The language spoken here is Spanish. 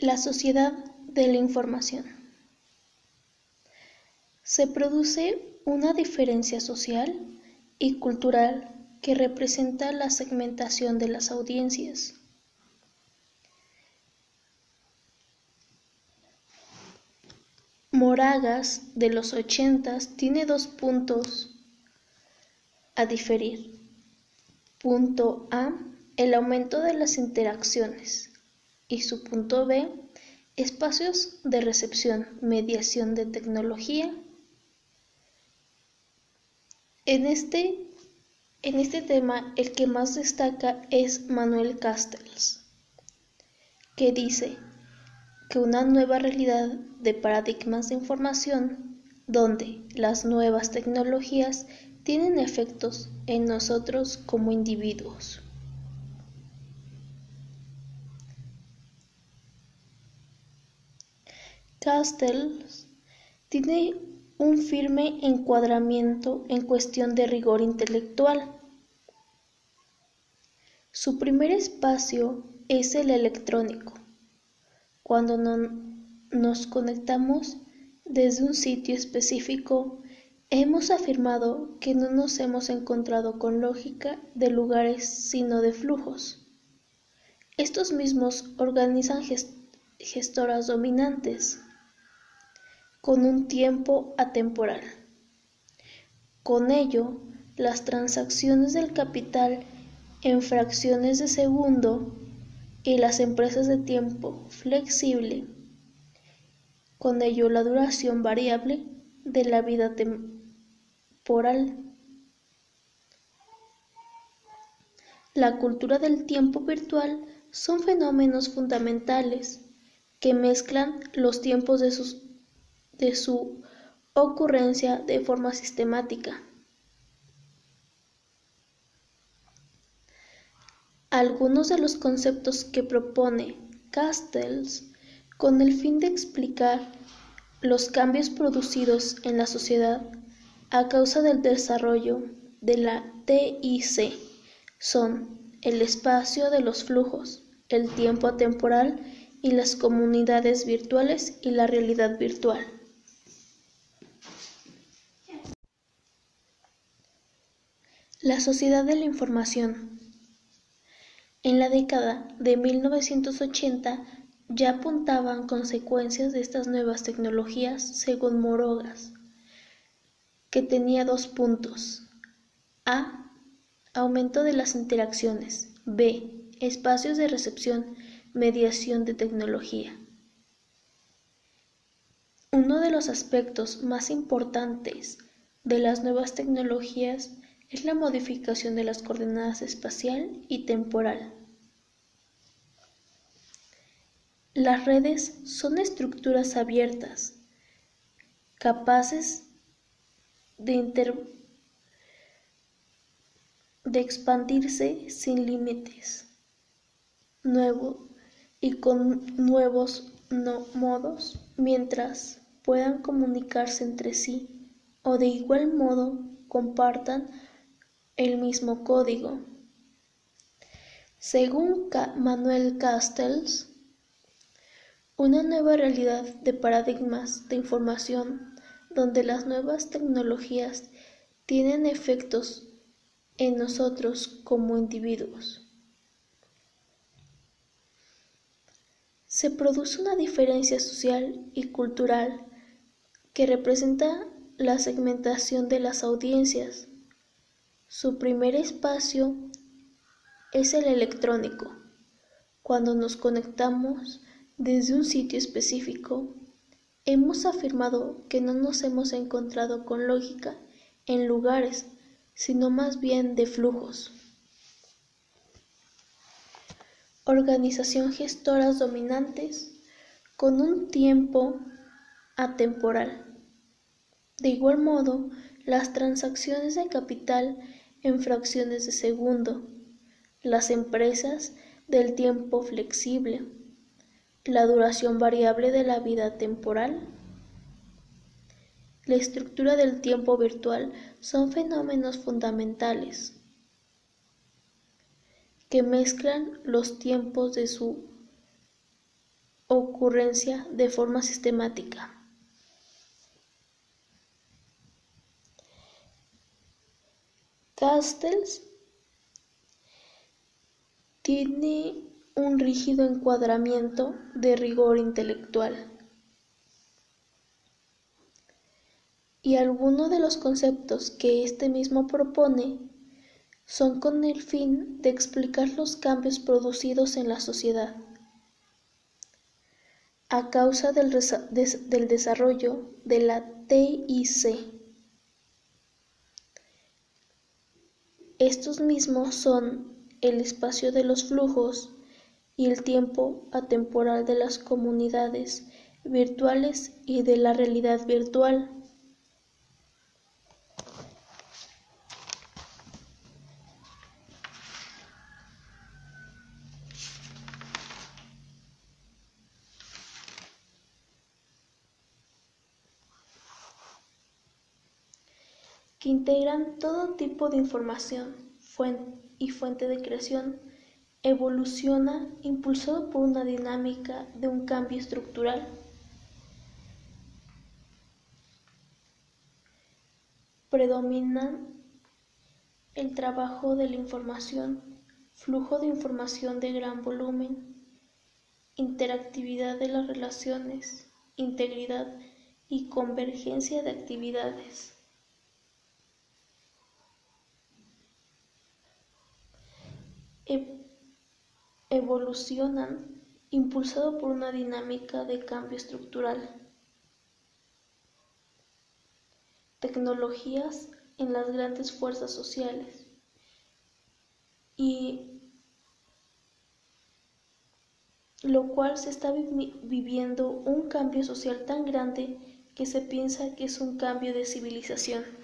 La sociedad de la información. Se produce una diferencia social y cultural que representa la segmentación de las audiencias. Moragas de los ochentas tiene dos puntos a diferir. Punto A, el aumento de las interacciones. Y su punto B, espacios de recepción, mediación de tecnología. En este, en este tema, el que más destaca es Manuel Castells, que dice que una nueva realidad de paradigmas de información donde las nuevas tecnologías tienen efectos en nosotros como individuos. Castells tiene un firme encuadramiento en cuestión de rigor intelectual. Su primer espacio es el electrónico. Cuando nos conectamos desde un sitio específico, hemos afirmado que no nos hemos encontrado con lógica de lugares sino de flujos. Estos mismos organizan gestoras dominantes con un tiempo atemporal. Con ello, las transacciones del capital en fracciones de segundo y las empresas de tiempo flexible, con ello la duración variable de la vida temporal. La cultura del tiempo virtual son fenómenos fundamentales que mezclan los tiempos de sus de su ocurrencia de forma sistemática. Algunos de los conceptos que propone Castells con el fin de explicar los cambios producidos en la sociedad a causa del desarrollo de la TIC son el espacio de los flujos, el tiempo atemporal y las comunidades virtuales y la realidad virtual. La sociedad de la información. En la década de 1980 ya apuntaban consecuencias de estas nuevas tecnologías según Morogas, que tenía dos puntos. A. Aumento de las interacciones. B. Espacios de recepción, mediación de tecnología. Uno de los aspectos más importantes de las nuevas tecnologías es la modificación de las coordenadas espacial y temporal. Las redes son estructuras abiertas, capaces de, expandirse sin límites, nuevo y con nuevos no modos, mientras puedan comunicarse entre sí o de igual modo compartan el mismo código. Según Manuel Castells, una nueva realidad de paradigmas de información donde las nuevas tecnologías tienen efectos en nosotros como individuos. Se produce una diferencia social y cultural que representa la segmentación de las audiencias su primer espacio es el electrónico. Cuando nos conectamos desde un sitio específico, hemos afirmado que no nos hemos encontrado con lógica en lugares, sino más bien de flujos. Organización gestoras dominantes con un tiempo atemporal. De igual modo, las transacciones de capital en fracciones de segundo, las empresas del tiempo flexible, la duración variable de la vida temporal, la estructura del tiempo virtual son fenómenos fundamentales que mezclan los tiempos de su ocurrencia de forma sistemática. Castells tiene un rígido encuadramiento de rigor intelectual. Y algunos de los conceptos que éste mismo propone son con el fin de explicar los cambios producidos en la sociedad a causa del, del desarrollo de la TIC. Estos mismos son el espacio de los flujos y el tiempo atemporal de las comunidades virtuales y de la realidad virtual. Que integran todo tipo de información y fuente de creación, evoluciona impulsado por una dinámica de un cambio estructural. Predominan el trabajo de la información, flujo de información de gran volumen, interactividad de las relaciones, integridad y convergencia de actividades. Evolucionan impulsado por una dinámica de cambio estructural. Tecnologías en las grandes fuerzas sociales y lo cual se está viviendo un cambio social tan grande que se piensa que es un cambio de civilización.